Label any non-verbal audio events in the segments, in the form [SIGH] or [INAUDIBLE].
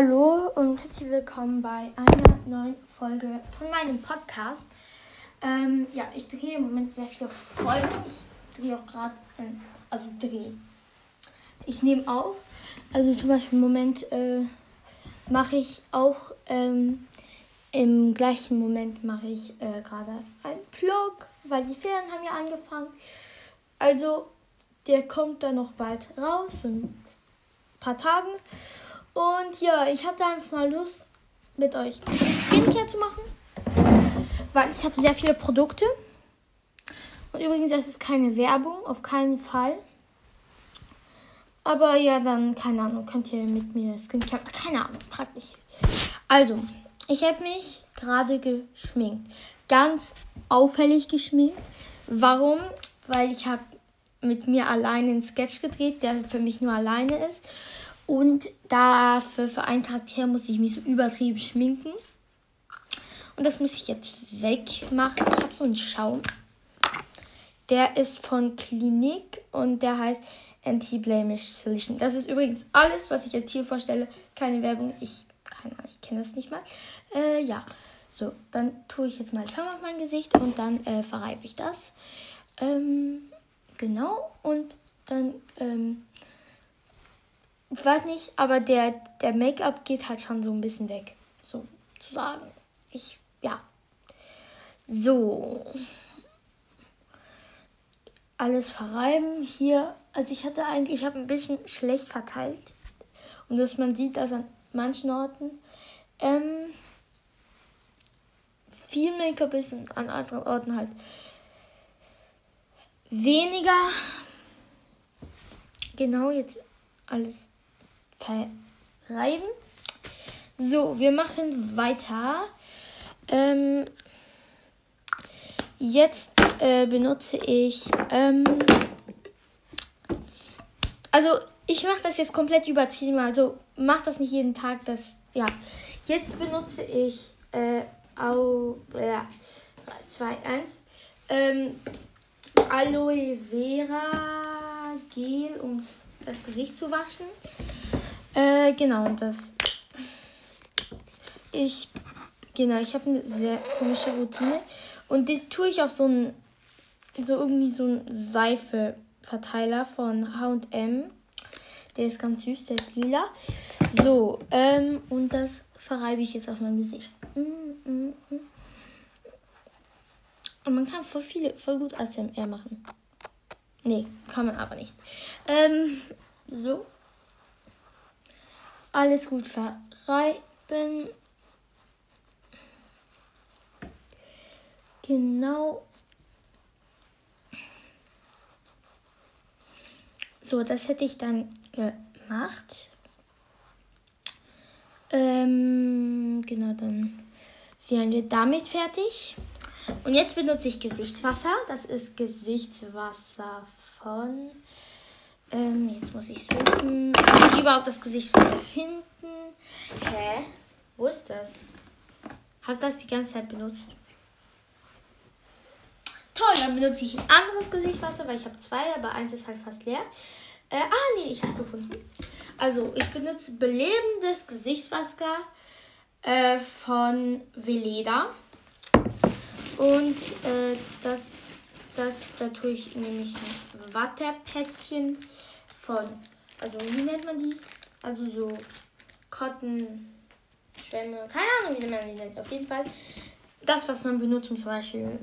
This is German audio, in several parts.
Hallo und herzlich willkommen bei einer neuen Folge von meinem Podcast. Ähm, ja, ich drehe im Moment sehr viele Folgen. Ich drehe auch gerade, also drehe. Ich nehme auf. Also zum Beispiel im Moment äh, mache ich auch ähm, im gleichen Moment mache ich äh, gerade einen Blog, weil die Ferien haben ja angefangen. Also der kommt dann noch bald raus in ein paar Tagen. Und ja, ich hatte einfach mal Lust, mit euch Skincare zu machen. Weil ich habe sehr viele Produkte. Und übrigens, das ist keine Werbung, auf keinen Fall. Aber ja, dann, keine Ahnung, könnt ihr mit mir Skincare. Keine Ahnung, praktisch. Also, ich habe mich gerade geschminkt. Ganz auffällig geschminkt. Warum? Weil ich habe mit mir alleine einen Sketch gedreht, der für mich nur alleine ist. Und dafür für einen Charakter musste ich mich so übertrieben schminken. Und das muss ich jetzt wegmachen. Ich habe so einen Schaum. Der ist von Klinik und der heißt Anti-Blamish Solution. Das ist übrigens alles, was ich jetzt hier vorstelle. Keine Werbung. Ich, keine Ahnung, ich kenne das nicht mal. Äh, ja. So, dann tue ich jetzt mal Schaum auf mein Gesicht und dann äh, verreibe ich das. Ähm, genau. Und dann ähm, ich weiß nicht, aber der, der Make-up geht halt schon so ein bisschen weg. So zu sagen. Ich, ja. So. Alles verreiben. Hier, also ich hatte eigentlich, ich habe ein bisschen schlecht verteilt. Und dass man sieht, dass an manchen Orten ähm, viel Make-up ist und an anderen Orten halt weniger. Genau, jetzt alles verreiben. So, wir machen weiter. Ähm, jetzt äh, benutze ich. Ähm, also, ich mache das jetzt komplett übertrieben. Also, mach das nicht jeden Tag. Das, ja. Jetzt benutze ich. Äh, au, ja, 2, 1. Ähm, Aloe Vera Gel, um das Gesicht zu waschen. Äh, genau, das. Ich. Genau, ich habe eine sehr komische Routine. Und die tue ich auf so einen. So irgendwie so einen Seife-Verteiler von HM. Der ist ganz süß, der ist lila. So, ähm, und das verreibe ich jetzt auf mein Gesicht. Mm, mm, mm. Und man kann voll viele, voll gut ASMR machen. Nee, kann man aber nicht. Ähm, so alles gut verreiben. Genau. So, das hätte ich dann gemacht. Ähm, genau, dann wären wir damit fertig. Und jetzt benutze ich Gesichtswasser. Das ist Gesichtswasser von ähm, jetzt muss ich suchen. Kann ich überhaupt das Gesichtswasser finden? Hä? Wo ist das? Hab das die ganze Zeit benutzt. Toll, dann benutze ich ein anderes Gesichtswasser, weil ich habe zwei, aber eins ist halt fast leer. Äh, ah, nee, ich habe gefunden. Also, ich benutze belebendes Gesichtswasser äh, von Veleda. Und äh, das das, da tue ich nämlich ein Wattepäckchen von, also wie nennt man die? Also so Cotton, Schwämme, keine Ahnung, wie man die nennt. Auf jeden Fall das, was man benutzt, um zum Beispiel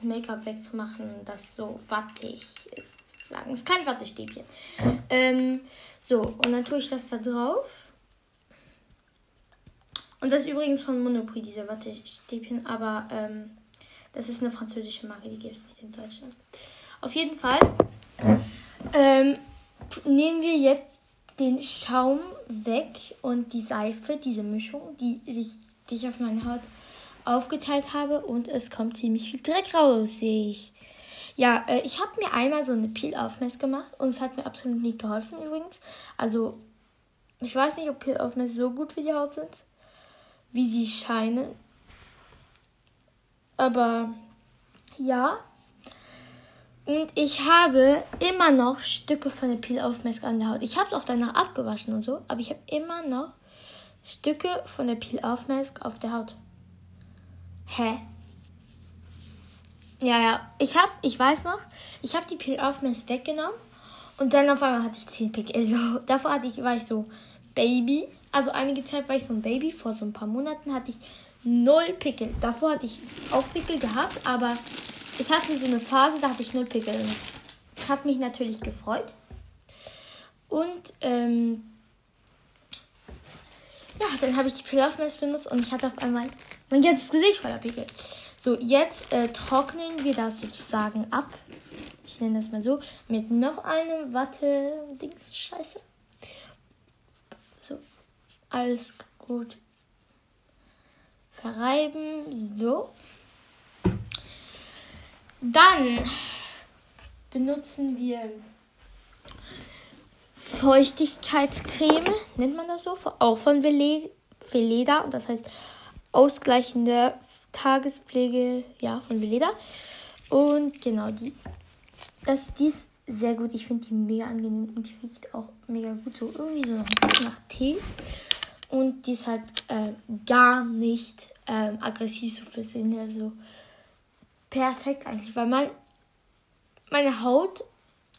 Make-up wegzumachen, das so wattig ist. Sozusagen. ist kein Wattestäbchen. Ähm, so, und dann tue ich das da drauf. Und das ist übrigens von Monoprix, diese Wattestäbchen, aber ähm, das ist eine französische Marke, die gibt es nicht in Deutschland. Auf jeden Fall ähm, nehmen wir jetzt den Schaum weg und die Seife, diese Mischung, die, ich, die ich auf meine Haut aufgeteilt habe und es kommt ziemlich viel Dreck raus, sehe ich. Ja, äh, ich habe mir einmal so eine Peel-Aufmess gemacht und es hat mir absolut nicht geholfen übrigens. Also, ich weiß nicht, ob Peel-Aufmess so gut für die Haut sind, wie sie scheinen. Aber ja. Und ich habe immer noch Stücke von der Peel auf Mask an der Haut. Ich habe es auch danach abgewaschen und so, aber ich habe immer noch Stücke von der Peel-Off-Mask auf der Haut. Hä? Ja, ja. Ich hab, ich weiß noch, ich habe die Peel-Off-Mask weggenommen und dann auf einmal hatte ich 10 Pickel. Also, [LAUGHS] davor hatte ich, war ich so Baby. Also einige Zeit war ich so ein Baby. Vor so ein paar Monaten hatte ich null Pickel. Davor hatte ich auch Pickel gehabt, aber es hatte so eine Phase, da hatte ich null Pickel. Das hat mich natürlich gefreut. Und ähm, ja, dann habe ich die Peel-Off-Mask benutzt und ich hatte auf einmal mein ganzes Gesicht voller Pickel. So, jetzt äh, trocknen wir das sozusagen ab. Ich nenne das mal so. Mit noch einem Watte-Dings. Alles gut. Verreiben. So. Dann benutzen wir Feuchtigkeitscreme, nennt man das so, auch von Veleda. Das heißt ausgleichende Tagespflege, ja, von Veleda. Und genau, die, das, die ist sehr gut. Ich finde die mega angenehm und die riecht auch mega gut. So irgendwie so ein bisschen nach Tee. Und die ist halt äh, gar nicht ähm, aggressiv so für Sinne. Also perfekt eigentlich, weil mein, meine Haut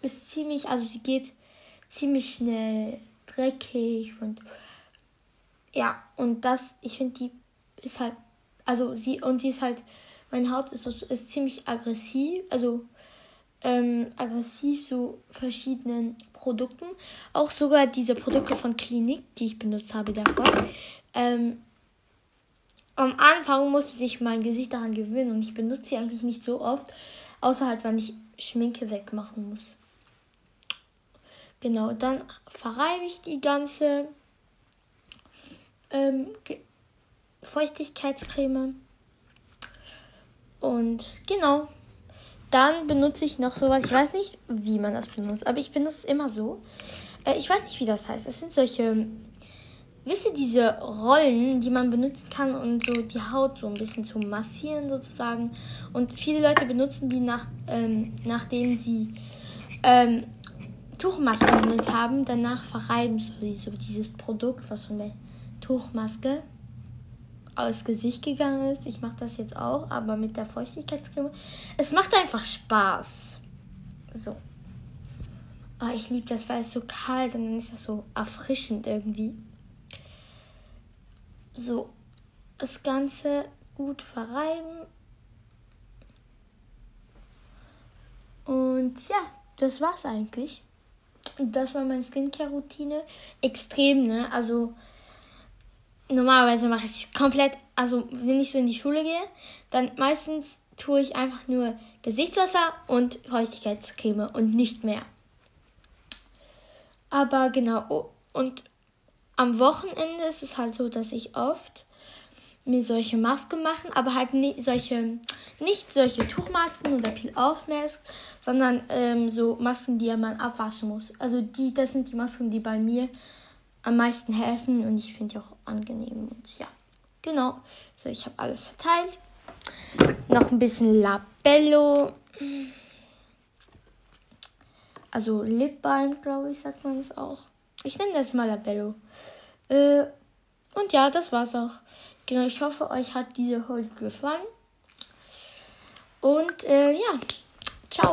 ist ziemlich, also sie geht ziemlich schnell dreckig und ja, und das, ich finde, die ist halt, also sie, und sie ist halt, meine Haut ist, ist ziemlich aggressiv, also ähm, aggressiv so verschiedenen Produkten. Auch sogar diese Produkte von Klinik, die ich benutzt habe davor. Ähm, am Anfang musste sich mein Gesicht daran gewöhnen und ich benutze sie eigentlich nicht so oft, außer halt, wenn ich Schminke wegmachen muss. Genau, dann verreibe ich die ganze ähm, Feuchtigkeitscreme. Und genau, dann benutze ich noch sowas. Ich weiß nicht, wie man das benutzt, aber ich benutze es immer so. Äh, ich weiß nicht, wie das heißt. Es sind solche, wisst ihr, diese Rollen, die man benutzen kann, um so die Haut so ein bisschen zu massieren sozusagen. Und viele Leute benutzen die nach, ähm, nachdem sie ähm, Tuchmasken benutzt haben. Danach verreiben sie so dieses Produkt, was von der Tuchmaske aus Gesicht gegangen ist. Ich mache das jetzt auch, aber mit der Feuchtigkeitscreme. Es macht einfach Spaß. So. Oh, ich liebe das, weil es so kalt und dann ist das so erfrischend irgendwie. So. Das Ganze gut verreiben. Und ja, das war's eigentlich. Das war meine Skincare-Routine. Extrem, ne? Also normalerweise mache ich es komplett, also wenn ich so in die Schule gehe, dann meistens tue ich einfach nur Gesichtswasser und Feuchtigkeitscreme und nicht mehr. Aber genau, oh, und am Wochenende ist es halt so, dass ich oft mir solche Masken mache, aber halt nicht solche, nicht solche Tuchmasken oder Peel-Off-Masks, sondern ähm, so Masken, die man abwaschen muss. Also die, das sind die Masken, die bei mir am meisten helfen und ich finde die auch angenehm. Und ja, genau. So, ich habe alles verteilt. Noch ein bisschen Labello. Also Lip Balm, glaube ich, sagt man es auch. Ich nenne das mal Labello. Äh, und ja, das war's auch. Genau, ich hoffe, euch hat diese Folge gefallen. Und äh, ja, ciao.